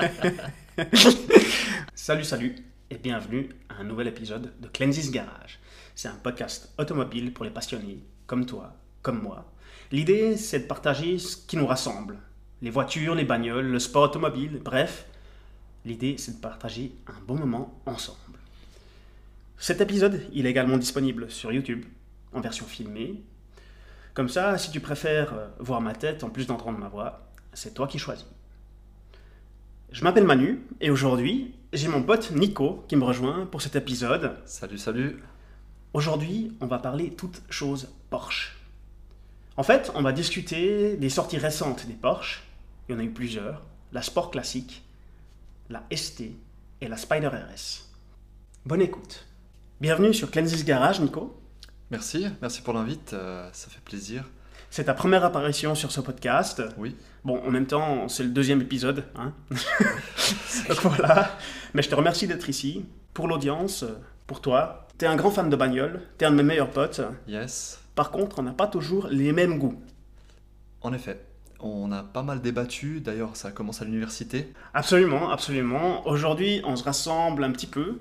salut, salut, et bienvenue à un nouvel épisode de Cleansis Garage. C'est un podcast automobile pour les passionnés, comme toi, comme moi. L'idée, c'est de partager ce qui nous rassemble. Les voitures, les bagnoles, le sport automobile, bref. L'idée, c'est de partager un bon moment ensemble. Cet épisode, il est également disponible sur YouTube, en version filmée. Comme ça, si tu préfères euh, voir ma tête en plus d'entendre ma voix, c'est toi qui choisis. Je m'appelle Manu et aujourd'hui, j'ai mon pote Nico qui me rejoint pour cet épisode. Salut, salut. Aujourd'hui, on va parler toutes choses Porsche. En fait, on va discuter des sorties récentes des Porsche. Il y en a eu plusieurs. La Sport Classique, la ST et la Spider RS. Bonne écoute. Bienvenue sur Cleansis Garage, Nico. Merci, merci pour l'invite, euh, ça fait plaisir. C'est ta première apparition sur ce podcast. Oui. Bon, en même temps, c'est le deuxième épisode. Hein Donc voilà. Mais je te remercie d'être ici. Pour l'audience, pour toi. T'es un grand fan de bagnole. T'es un de mes meilleurs potes. Yes. Par contre, on n'a pas toujours les mêmes goûts. En effet. On a pas mal débattu, d'ailleurs ça commence à l'université. Absolument, absolument. Aujourd'hui, on se rassemble un petit peu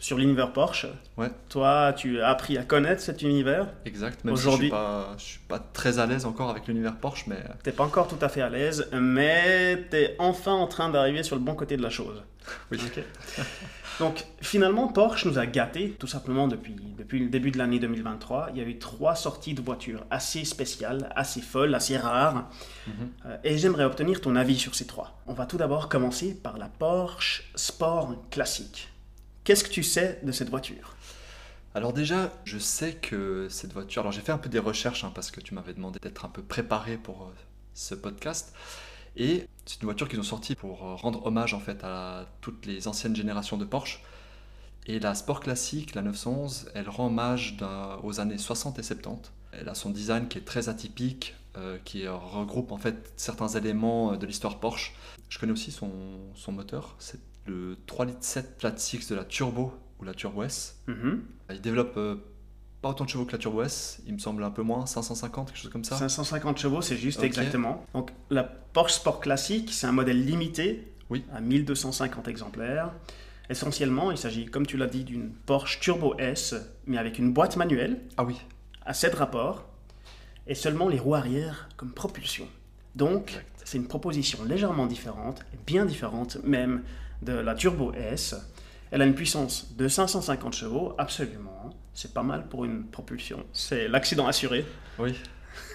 sur l'univers Porsche. Ouais. Toi, tu as appris à connaître cet univers. Exact, même Aujourd'hui- si je suis je suis pas très à l'aise encore avec l'univers Porsche, mais euh, T'es pas encore tout à fait à l'aise, mais t'es enfin en train d'arriver sur le bon côté de la chose. oui. Donc finalement, Porsche nous a gâtés tout simplement depuis, depuis le début de l'année 2023. Il y a eu trois sorties de voitures assez spéciales, assez folles, assez rares. Mhm. Euh, et j'aimerais obtenir ton avis sur ces trois. On va tout d'abord commencer par la Porsche Sport Classique. Qu'est-ce que tu sais de cette voiture? Alors déjà, je sais que cette voiture, alors j'ai fait un peu des recherches hein, parce que tu m'avais demandé d'être un peu préparé pour euh, ce podcast. Et c'est une voiture qu'ils ont sortie pour euh, rendre hommage en fait à toutes les anciennes générations de Porsche. Et la Sport Classique, la 911, elle rend hommage aux années 60 et 70. Elle a son design qui est très atypique, euh, qui regroupe en fait certains éléments de l'histoire Porsche. Je connais aussi son, son moteur, le 3 litres 7 flat 6 de la Turbo ou la Turbo S. Mhm. Il développe euh, pas autant de chevaux que la Turbo S, il me semble un peu moins, 550, quelque chose comme ça. 550 chevaux, c'est juste exactement. Donc la Porsche Sport Classique, c'est un modèle limité Oui. à 1250 exemplaires. Essentiellement, il s'agit, comme tu l'as dit, d'une Porsche Turbo S, mais avec une boîte manuelle Ah oui, à 7 rapports et seulement les roues arrière comme propulsion. Donc, c'est une proposition légèrement différente, bien différente même de la Turbo S. Elle a une puissance de 550 chevaux, absolument. C'est pas mal pour une propulsion. C'est l'accident assuré. oui,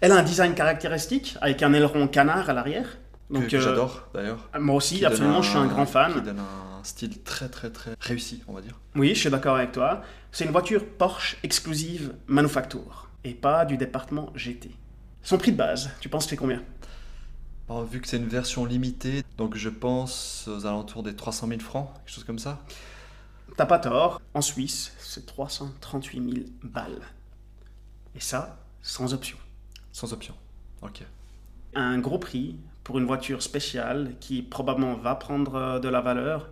Elle a un design caractéristique avec un aileron canard à l'arrière. que, Donc, que euh, j'adore d'ailleurs. Moi aussi, Qui absolument, je suis un grand Qui fan. donne un style très très très réussi, on va dire. Oui, je suis d'accord avec toi. C'est une voiture Porsche exclusive manufacture et pas du département GT. Son prix de base, tu penses que c'est combien? Alors, vu que c'est une version limitée, donc je pense aux alentours des 300 000 francs, quelque chose comme ça. T'as pas tort. En Suisse, c'est 338 000 balles. Et ça, sans option. Sans option. Ok. Un gros prix pour une voiture spéciale qui probablement va prendre euh, de la valeur.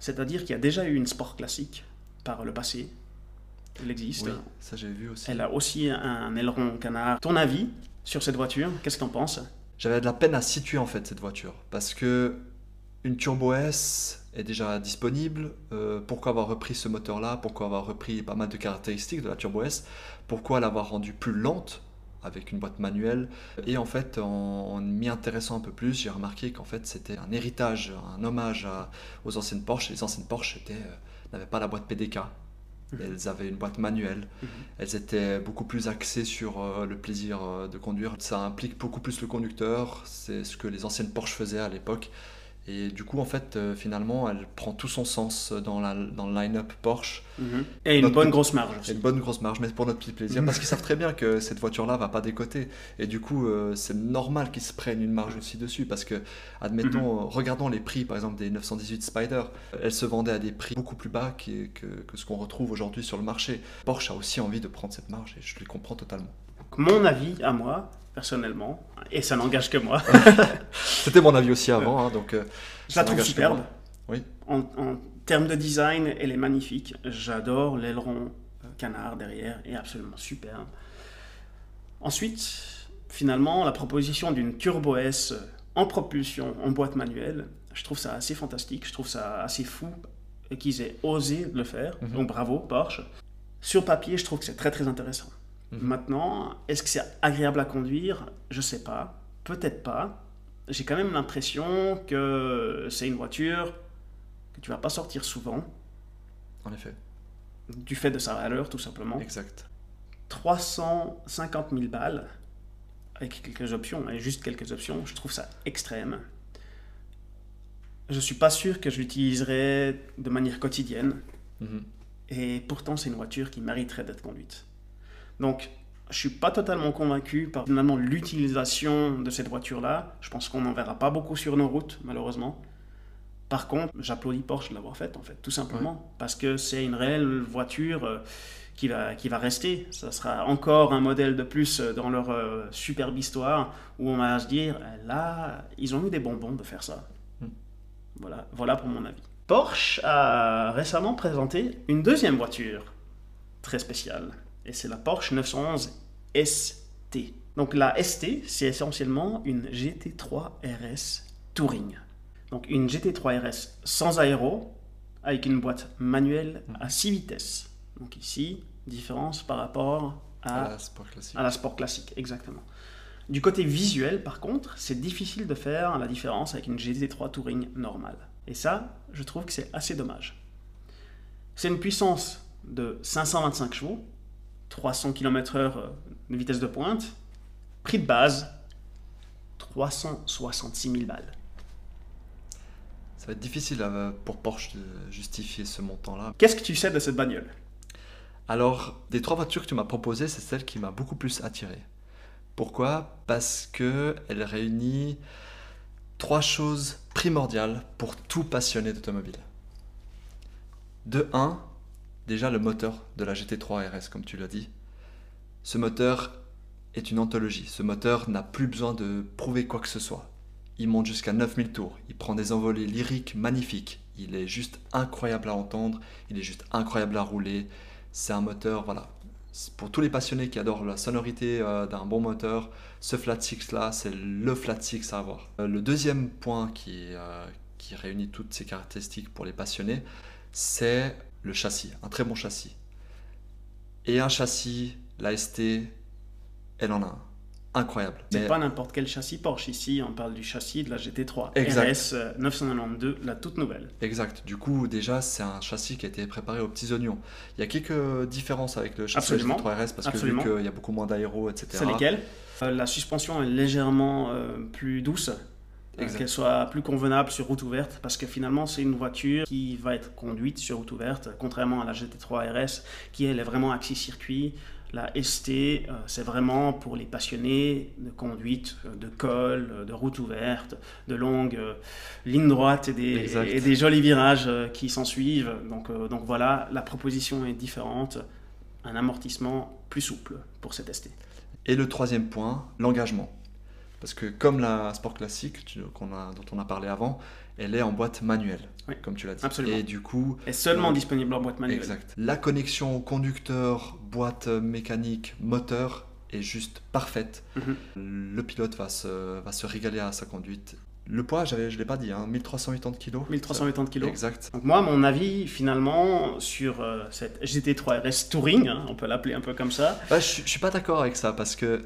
C'est-à-dire qu'il y a déjà eu une sport classique par le passé. Elle existe. Oui, ça j'ai vu aussi. Elle a aussi un aileron canard. Ton avis sur cette voiture Qu'est-ce que t'en penses? J'avais de la peine à situer en fait cette voiture parce que une Turbo S est déjà disponible. Euh, pourquoi avoir repris ce moteur-là? Pourquoi avoir repris pas mal de caractéristiques de la Turbo S? Pourquoi l'avoir rendue plus lente avec une boîte manuelle? Et en fait, en, m'y intéressant un peu plus, j'ai remarqué qu'en fait c'était un héritage, un hommage aux anciennes Porsche. Les anciennes Porsche euh, n'avaient pas la boîte PDK. Elles avaient une boîte manuelle. Mhm. Elles étaient beaucoup plus axées sur euh, le plaisir euh, de conduire. Ça implique beaucoup plus le conducteur. C'est ce que les anciennes Porsche faisaient à l'époque. Et du coup, en fait, euh, finalement, elle prend tout son sens dans, la, dans le line-up Porsche. Et une Notre bonne petit- grosse marge aussi. une bonne grosse marge, mais pour notre petit plaisir, parce qu'ils savent très bien que cette voiture-là va pas décoter. Et du coup, euh, c'est normal qu'ils se prennent une marge aussi dessus, parce que, admettons, euh, regardons les prix, par exemple, des 918 Spider. Elles se vendaient à des prix beaucoup plus bas que, que ce qu'on retrouve aujourd'hui sur le marché. Porsche a aussi envie de prendre cette marge, et je les comprends totalement. Mon avis à moi, personnellement, et ça n'engage que moi, C'était mon avis aussi avant, hein, donc... euh, je la trouve superbe. Oui. En, en termes de design, elle est magnifique. J'adore l'aileron euh, canard derrière, est absolument superbe. Ensuite, finalement, la proposition d'une Turbo S euh, en propulsion, en boîte manuelle, je trouve ça assez fantastique, je trouve ça assez fou qu'ils aient osé le faire. Mhm. Donc bravo Porsche. Sur papier, je trouve que c'est très très intéressant. Mhm. Maintenant, est-ce que c'est agréable à conduire? Je sais pas. Peut-être pas. J'ai quand même l'impression que c'est une voiture que tu vas pas sortir souvent, En effet, du fait de sa valeur tout simplement. exact. 350 000 balles, avec quelques options, et juste quelques options, je trouve ça extrême. Je suis pas sûr que je l'utiliserai de manière quotidienne, Mhm. et pourtant c'est une voiture qui mériterait d'être conduite. Donc, je suis pas totalement convaincu par finalement l'utilisation de cette voiture-là. Je pense qu'on n'en verra pas beaucoup sur nos routes, malheureusement. Par contre, j'applaudis Porsche de l'avoir faite, en fait, tout simplement, parce que c'est une réelle voiture euh, qui va, qui va rester. Ça sera encore un modèle de plus euh, dans leur euh, superbe histoire, où on va se dire, là, ils ont eu des bonbons de faire ça. Mm. Voilà, voilà pour mon avis. Porsche a récemment présenté une deuxième voiture très spéciale, et c'est la Porsche 911 ST. Donc la ST, c'est essentiellement une GT3 RS Touring. Donc une GT3 RS sans aéro, avec une boîte manuelle à 6 vitesses. Donc ici, différence par rapport à, À la sport classique. à la sport classique, exactement. Du côté visuel, par contre, c'est difficile de faire la différence avec une GT3 Touring normale. Et ça, je trouve que c'est assez dommage. C'est une puissance de 525 chevaux, 300 km/h de vitesse de pointe, prix de base 366 000 balles. Ça va être difficile euh, pour Porsche de justifier ce montant-là. Qu'est-ce que tu sais de cette bagnole? Alors, des trois voitures que tu m'as proposées, c'est celle qui m'a beaucoup plus attiré. Pourquoi? Parce que elle réunit trois choses primordiales pour tout passionné d'automobile. De 1, déjà le moteur de la GT3 RS, comme tu l'as dit. Ce moteur est une anthologie. Ce moteur n'a plus besoin de prouver quoi que ce soit. Il monte jusqu'à 9000 tours. Il prend des envolées lyriques magnifiques. Il est juste incroyable à entendre. Il est juste incroyable à rouler. C'est un moteur, voilà. Pour tous les passionnés qui adorent la sonorité euh, d'un bon moteur, ce flat six là, c'est le flat six à avoir. Euh, le deuxième point euh, qui réunit toutes ces caractéristiques pour les passionnés, c'est le châssis, un très bon châssis. Et un châssis, la ST, elle en a un. Incroyable. C'est Mais- pas n'importe quel châssis Porsche. Ici, on parle du châssis de la GT3 Exact. RS euh, 992, la toute nouvelle. Exact. Du coup, déjà, c'est un châssis qui a été préparé aux petits oignons. Il y a quelques différences avec le châssis Absolument. 3RS parce Absolument. que vu qu'il y a beaucoup moins d'aéro, etc. C'est lesquelles Euh, La suspension est légèrement euh, plus douce, euh. Qu'elle soit plus convenable sur route ouverte, parce que finalement c'est une voiture qui va être conduite sur route ouverte, contrairement à la GT3 RS qui elle est vraiment axée circuit. La ST, euh, c'est vraiment pour les passionnés de conduite, euh, de col, euh, de route ouverte, de longues euh, lignes droites et des, Exact. et des jolis virages euh, qui s'en suivent. Donc, euh, donc voilà, la proposition est différente, un amortissement plus souple pour cette ST. Et le troisième point, l'engagement. Parce que comme la Sport Classique tu- qu'on a, dont on a parlé avant, elle est en boîte manuelle, Oui, comme tu l'as dit. absolument. Et du coup, est seulement disponible en boîte manuelle. exact. La connexion conducteur, boîte mécanique, moteur est juste parfaite. Mhm. Le pilote va se, va se régaler à sa conduite. Le poids, je ne l'ai pas dit, hein, 1380 kg. 1380 kg. Exact. Donc moi, mon avis finalement sur euh, cette GT3 RS Touring, hein, on peut l'appeler un peu comme ça, Bah, je, je suis pas d'accord avec ça parce que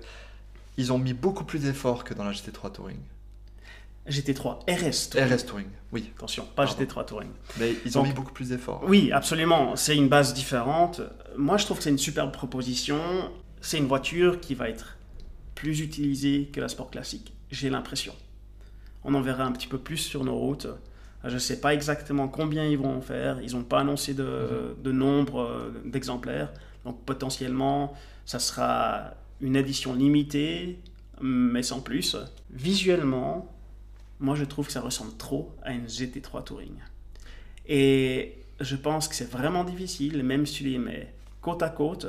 ils ont mis beaucoup plus d'efforts que dans la GT3 Touring. GT3 RS Touring. RS Touring, oui. Attention, pas Pardon. GT3 Touring. Mais ils ont Donc- mis beaucoup plus d'efforts. Oui, absolument, c'est une base différente. Moi, je trouve que c'est une superbe proposition. C'est une voiture qui va être plus utilisée que la Sport Classique, j'ai l'impression. On en verra un petit peu plus sur nos routes. Je ne sais pas exactement combien ils vont en faire. Ils n'ont pas annoncé de, de nombre euh, d'exemplaires. Donc potentiellement, ça sera une édition limitée, mais sans plus. Visuellement, moi je trouve que ça ressemble trop à une GT3 Touring. Et je pense que c'est vraiment difficile, même si tu les mets côte à côte,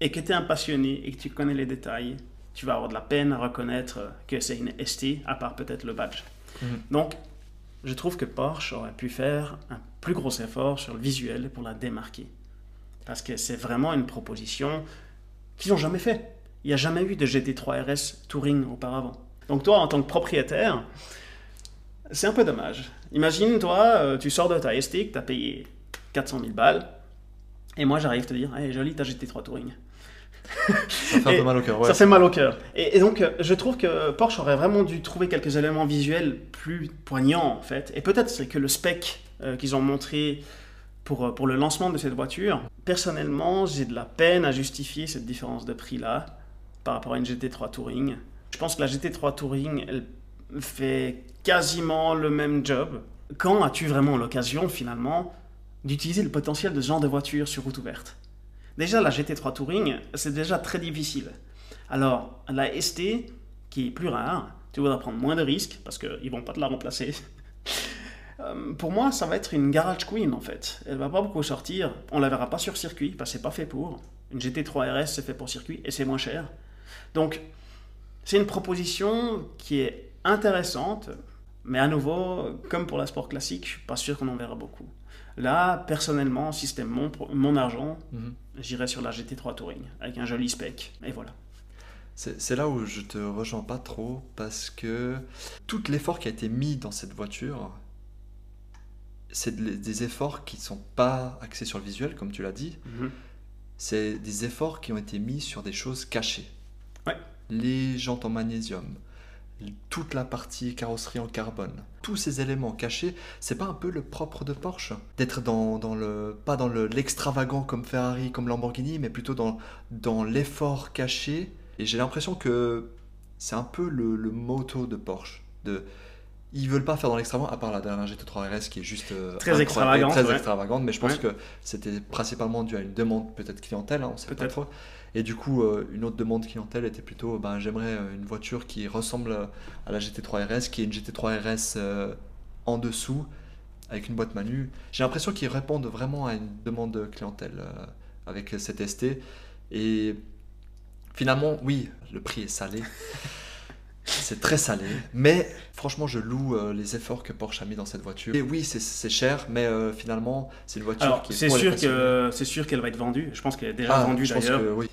et que tu es un passionné et que tu connais les détails, tu vas avoir de la peine à reconnaître que c'est une ST, à part peut-être le badge. Mhm. Donc, je trouve que Porsche aurait pu faire un plus gros effort sur le visuel pour la démarquer. Parce que c'est vraiment une proposition qu'ils n'ont jamais fait. Il n'y a jamais eu de GT3 RS Touring auparavant. Donc toi, en tant que propriétaire, c'est un peu dommage. Imagine, toi, euh, tu sors de ta ST, tu as payé 400 000 balles, et moi j'arrive te dire, hey, joli, t'as GT3 Touring. Ça fait un peu mal au cœur. ouais. Ça fait mal au cœur. Et, et donc, euh, je trouve que Porsche aurait vraiment dû trouver quelques éléments visuels plus poignants, en fait. Et peut-être c'est que le spec euh, qu'ils ont montré pour, pour le lancement de cette voiture, personnellement, j'ai de la peine à justifier cette différence de prix-là par rapport à une GT3 Touring. Je pense que la GT3 Touring, elle fait quasiment le même job. Quand as-tu vraiment l'occasion, finalement, d'utiliser le potentiel de ce genre de voiture sur route ouverte? Déjà, la GT3 Touring, c'est déjà très difficile. Alors, la ST, qui est plus rare, tu voudras prendre moins de risques parce qu'ils ne vont pas te la remplacer. Euh, Pour moi, ça va être une garage queen en fait. Elle va pas beaucoup sortir. On la verra pas sur circuit parce que c'est pas fait pour. Une GT3 RS c'est fait pour circuit et c'est moins cher. Donc, c'est une proposition qui est intéressante, mais à nouveau, comme pour la sport classique, je suis pas sûr qu'on en verra beaucoup. Là, personnellement, si c'était mon, mon argent, Mhm. j'irais sur la GT3 Touring avec un joli spec. Et voilà. C'est là où je te rejoins pas trop parce que tout l'effort qui a été mis dans cette voiture, c'est de- des efforts qui sont pas axés sur le visuel, comme tu l'as dit. C'est des efforts qui ont été mis sur des choses cachées. Ouais. Les jantes en magnésium, toute la partie carrosserie en carbone, tous ces éléments cachés, c'est pas un peu le propre de Porsche D'être dans, dans le. pas dans le- l'extravagant comme Ferrari, comme Lamborghini, mais plutôt dans, dans l'effort caché. Et j'ai l'impression que c'est un peu le, le motto de Porsche. De, ils veulent pas faire dans l'extravagant, à part la dernière GT3 RS qui est juste euh, Très extravagante, très ouais. extravagante, mais je pense Ouais. que c'était principalement dû à une demande peut-être clientèle, hein, on sait pas Peut-être. trop. Et du coup, euh, une autre demande clientèle était plutôt, ben, j'aimerais euh, une voiture qui ressemble à la GT3 RS, qui est une GT3 RS euh, en dessous, avec une boîte manu. J'ai l'impression qu'ils répondent vraiment à une demande de clientèle avec cette ST. Et finalement, oui, le prix est salé. C'est très salé, mais franchement, je loue euh, les efforts que Porsche a mis dans cette voiture. Et oui, c'est- cher, mais euh, finalement, c'est une voiture Alors, qui est c'est pour sûr que c'est sûr qu'elle va être vendue. Je pense qu'elle est déjà Ah, vendue d'ailleurs. oui.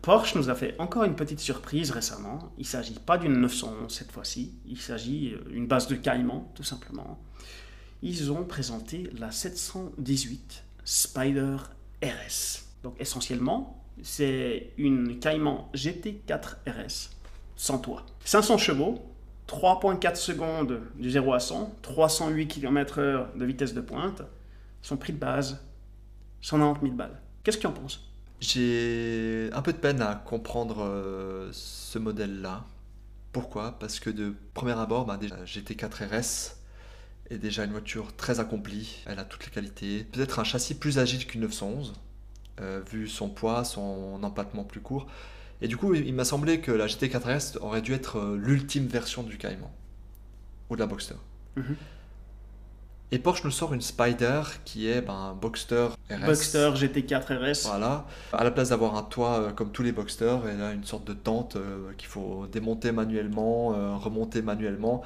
Porsche nous a fait encore une petite surprise récemment. Il ne s'agit pas d'une 911 cette fois-ci. Il s'agit d'une base de Caïman, tout simplement. Ils ont présenté la 718 Spider RS. Donc essentiellement, c'est une Caïman GT4 RS sans toit. 500 chevaux, 3.4 secondes du 0 à 100, 308 km/h de vitesse de pointe. Son prix de base, 190 000 balles. Qu'est-ce que tu en penses? J'ai un peu de peine à comprendre euh, ce modèle-là. Pourquoi? Parce que de premier abord, bah, déjà, GT4 RS est déjà une voiture très accomplie. Elle a toutes les qualités. Peut-être un châssis plus agile qu'une 911, euh, vu son poids, son empattement plus court. Et du coup, il m'a semblé que la GT4 RS aurait dû être euh, l'ultime version du Cayman ou de la Boxster. Mhm. Et Porsche nous sort une Spider qui est ben, Boxster RS. Boxster GT4 RS. Voilà. À la place d'avoir un toit euh, comme tous les Boxster, elle a une sorte de tente euh, qu'il faut démonter manuellement, euh, remonter manuellement.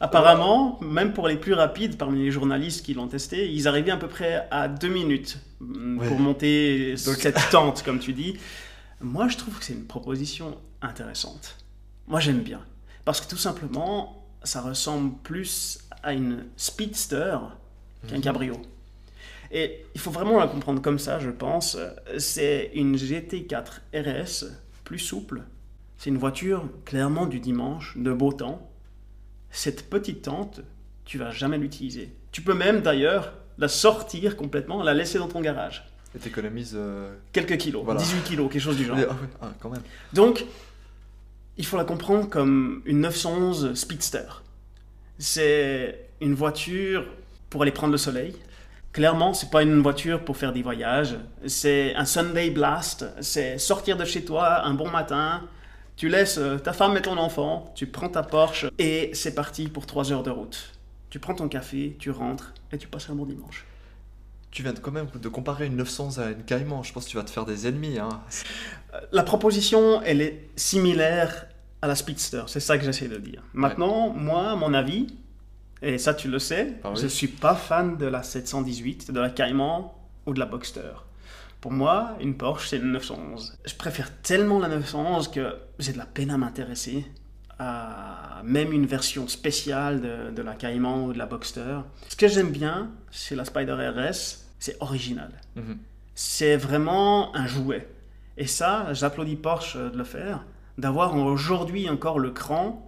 Apparemment, même pour les plus rapides parmi les journalistes qui l'ont testé, ils arrivaient à peu près à deux minutes mm, pour Ouais. monter Donc- cette tente, comme tu dis. Moi, je trouve que c'est une proposition intéressante. Moi, j'aime bien. Parce que tout simplement, ça ressemble plus à une speedster qu'un Mhm. cabrio. Et il faut vraiment la comprendre comme ça, je pense. C'est une GT4 RS plus souple. C'est une voiture clairement du dimanche, de beau temps. Cette petite tente, tu vas jamais l'utiliser. Tu peux même d'ailleurs la sortir complètement, la laisser dans ton garage. Et t'économises. euh, Quelques kilos, Voilà. 18 kilos, quelque chose du genre. Ah ouais, ah, quand même. Donc, il faut la comprendre comme une 911 Speedster. C'est une voiture pour aller prendre le soleil. Clairement, c'est pas une voiture pour faire des voyages. C'est un Sunday blast. C'est sortir de chez toi un bon matin. Tu laisses euh, ta femme et ton enfant. Tu prends ta Porsche et c'est parti pour 3 heures de route. Tu prends ton café, tu rentres et tu passes un bon dimanche. Tu viens de, quand même de comparer une 900 à une Cayman. Je pense que tu vas te faire des ennemis. Hein. La proposition, elle est similaire à la Speedster, c'est ça que j'essaie de dire. Maintenant, moi, mon avis, et ça tu le sais, Ah oui. je suis pas fan de la 718, de la Cayman ou de la Boxster. Pour moi, une Porsche, c'est une 911. Je préfère tellement la 911 que j'ai de la peine à m'intéresser à même une version spéciale de, de la Cayman ou de la Boxster. Ce que j'aime bien chez la Spider RS, c'est original. Mhm. C'est vraiment un jouet. Et ça, j'applaudis Porsche de le faire, d'avoir aujourd'hui encore le cran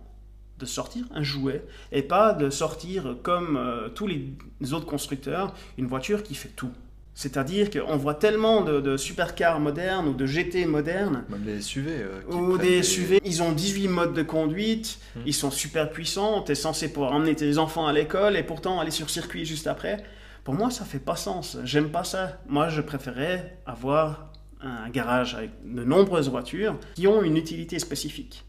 de sortir un jouet et pas de sortir comme euh, tous les autres constructeurs une voiture qui fait tout. C'est-à-dire qu'on voit tellement de, de supercars modernes ou de GT modernes Même les SUV. euh, ou des SUV, ils ont 18 modes de conduite, Mhm. ils sont super puissants, tu es censé pouvoir emmener tes enfants à l'école et pourtant aller sur circuit juste après. Pour moi, ça fait pas sens. J'aime pas ça. Moi, je préférais avoir un garage avec de nombreuses voitures qui ont une utilité spécifique.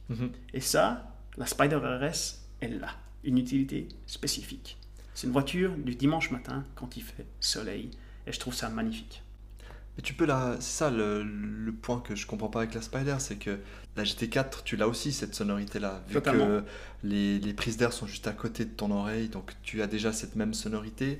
Et ça, la Spider RS, elle a une utilité spécifique. C'est une voiture du dimanche matin quand il fait soleil. Et je trouve ça magnifique. Mais tu peux la. C'est ça le, le point que je comprends pas avec la Spider, c'est que la GT4, tu l'as aussi cette sonorité-là. Vu Totalement. que les, les prises d'air sont juste à côté de ton oreille, donc tu as déjà cette même sonorité.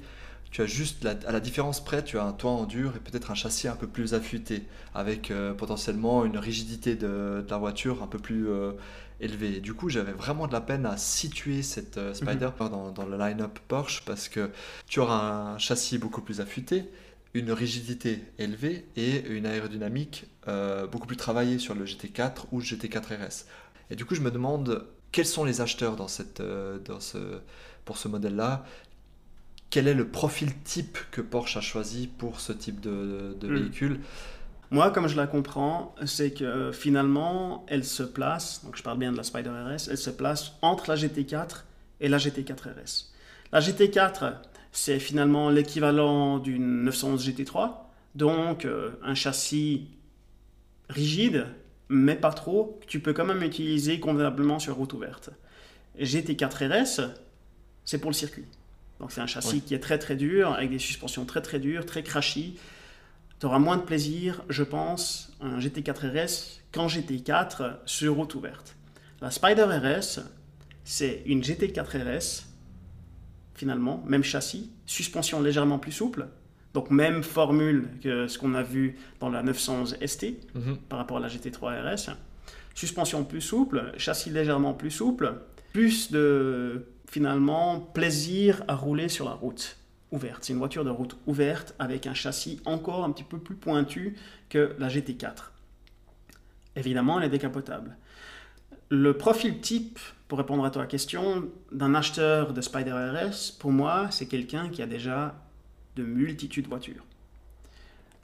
Tu as juste, la- à la différence près, tu as un toit en dur et peut-être un châssis un peu plus affûté, avec euh, potentiellement une rigidité de, de la voiture un peu plus euh, élevée. Et du coup, j'avais vraiment de la peine à situer cette euh, Spider dans, dans le line-up Porsche parce que tu auras un châssis beaucoup plus affûté, une rigidité élevée et une aérodynamique euh, beaucoup plus travaillée sur le GT4 ou le GT4 RS. Et du coup, je me demande quels sont les acheteurs dans cette, euh, dans ce, pour ce modèle-là Quel est le profil type que Porsche a choisi pour ce type de, de Hmm. véhicule? Moi, comme je la comprends, c'est que finalement, elle se place, donc je parle bien de la Spider RS, elle se place entre la GT4 et la GT4 RS. La GT4, c'est finalement l'équivalent d'une 911 GT3, donc euh, un châssis rigide, mais pas trop, que tu peux quand même utiliser convenablement sur route ouverte. GT4 RS, c'est pour le circuit. Donc c'est un châssis qui est très très dur, avec des suspensions très très dures, très crashy. Tu auras moins de plaisir, je pense, un GT4 RS qu'en GT4 sur route ouverte. La Spider RS, c'est une GT4 RS, finalement, même châssis, suspension légèrement plus souple, donc même formule que ce qu'on a vu dans la 911 ST Mhm. par rapport à la GT3 RS. Suspension plus souple, châssis légèrement plus souple, plus de finalement plaisir à rouler sur la route ouverte. C'est une voiture de route ouverte avec un châssis encore un petit peu plus pointu que la GT4. Évidemment, elle est décapotable. Le profil type, pour répondre à ta question, d'un acheteur de Spider RS, pour moi, c'est quelqu'un qui a déjà de multitudes de voitures.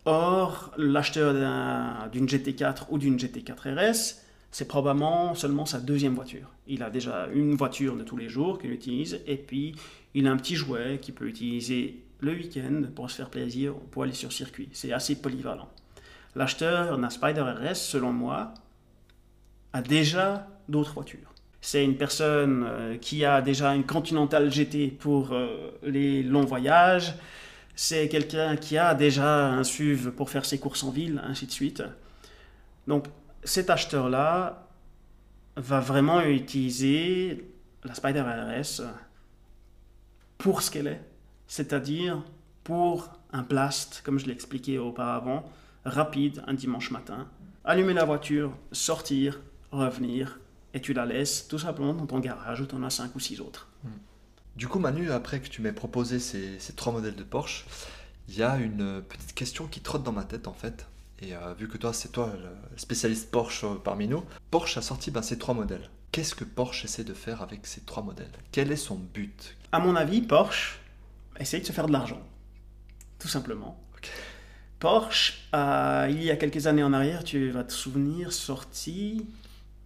Or, l'acheteur d'un- d'une GT4 ou d'une GT4 RS, c'est probablement seulement sa deuxième voiture. Il a déjà une voiture de tous les jours qu'il utilise, et puis il a un petit jouet qu'il peut utiliser le week-end pour se faire plaisir, pour aller sur circuit. C'est assez polyvalent. L'acheteur d'un Spider RS, selon moi, a déjà d'autres voitures. C'est une personne euh, qui a déjà une Continental GT pour euh, les longs voyages. C'est quelqu'un qui a déjà un SUV pour faire ses courses en ville, ainsi de suite. Donc cet acheteur-là va vraiment utiliser la Spider RS pour ce qu'elle est, c'est-à-dire pour un blast, comme je l'ai expliqué auparavant, rapide un dimanche matin. Allumer la voiture, sortir, revenir, et tu la laisses tout simplement dans ton garage où tu en as 5 ou 6 autres. Du coup, Manu, après que tu m'aies proposé ces, ces trois modèles de Porsche, il y a une petite question qui trotte dans ma tête en fait. Et euh, vu que toi, c'est toi le spécialiste Porsche euh, parmi nous, Porsche a sorti ben, ces trois modèles. Qu'est-ce que Porsche essaie de faire avec ces trois modèles? Quel est son but? À mon avis, Porsche essaye de se faire de l'argent. Tout simplement. Porsche, a, il y a quelques années en arrière, tu vas te souvenir, sorti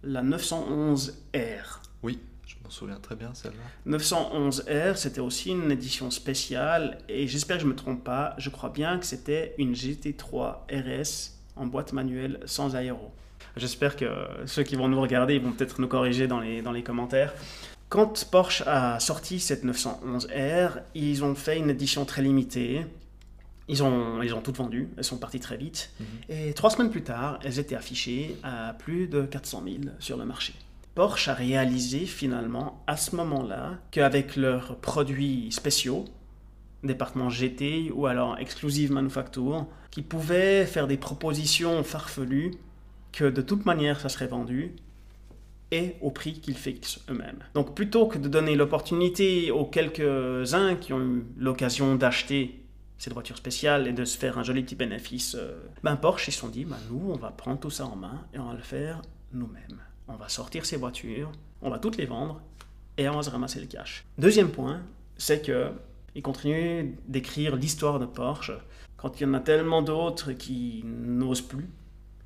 la 911R. Oui, je m'en souviens très bien celle-là. 911R, c'était aussi une édition spéciale, et j'espère que je ne me trompe pas, je crois bien que c'était une GT3 RS en boîte manuelle sans aéro. J'espère que ceux qui vont nous regarder ils vont peut-être nous corriger dans les, dans les commentaires. Quand Porsche a sorti cette 911R, ils ont fait une édition très limitée. Ils ont, ils ont toutes vendues, elles sont parties très vite. Mhm. Et trois semaines plus tard, elles étaient affichées à plus de 400 000 sur le marché. Porsche a réalisé finalement à ce moment-là qu'avec leurs produits spéciaux, département GT ou alors Exclusive Manufacture, qui pouvaient faire des propositions farfelues, que de toute manière ça serait vendu, et au prix qu'ils fixent eux-mêmes. Donc plutôt que de donner l'opportunité aux quelques-uns qui ont eu l'occasion d'acheter cette voiture spéciale et de se faire un joli petit bénéfice, euh, ben Porsche ils se sont dit, ben nous on va prendre tout ça en main et on va le faire nous-mêmes. On va sortir ces voitures, on va toutes les vendre et on va se ramasser le cash. Deuxième point, c'est que ils continuent d'écrire l'histoire de Porsche quand il y en a tellement d'autres qui n'osent plus,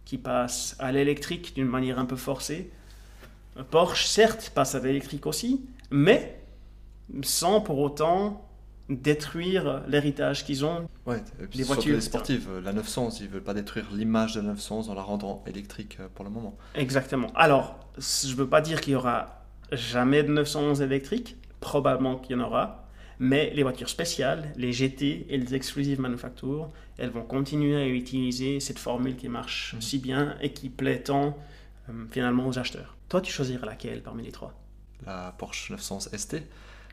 qui passent à l'électrique d'une manière un peu forcée. Porsche, certes, passe à l'électrique aussi, mais sans pour autant détruire l'héritage qu'ils ont. Ouais, et puis surtout voitures, les sportives, la 911, ils veulent pas détruire l'image de la 911 en la rendant électrique euh, pour le moment. Exactement. Alors, je ne veux pas dire qu'il y aura jamais de 911 électriques, probablement qu'il y en aura, mais les voitures spéciales, les GT et les exclusive manufactures, elles vont continuer à utiliser cette formule qui marche Mhm. si bien et qui plaît tant euh, finalement aux acheteurs. Toi, tu choisirais laquelle parmi les trois? La Porsche 911 ST,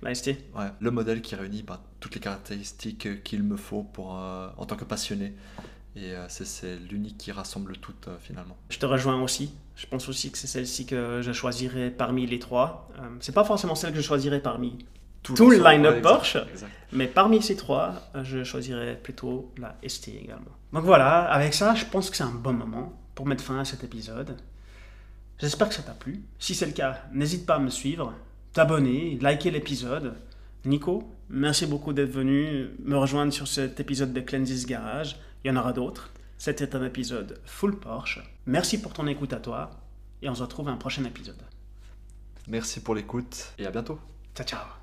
La ST ouais, le modèle qui réunit bah, toutes les caractéristiques qu'il me faut pour, euh, en tant que passionné. Et euh, c'est- l'unique qui rassemble toutes euh, finalement. Je te rejoins aussi. Je pense aussi que c'est celle-ci que je choisirais parmi les trois. C'est pas forcément celle que je choisirais parmi Tout le line-up ouais, Porsche. exact. Mais parmi ces trois, je choisirais plutôt la ST également. Donc voilà, avec ça, je pense que c'est un bon moment pour mettre fin à cet épisode. J'espère que ça t'a plu. Si c'est le cas, n'hésite pas à me suivre, t'abonner, liker l'épisode. Nico, merci beaucoup d'être venu me rejoindre sur cet épisode de Cleanses Garage. Il y en aura d'autres. C'était un épisode full Porsche. Merci pour ton écoute à toi et on se retrouve à un prochain épisode. Merci pour l'écoute et à bientôt. Ciao ciao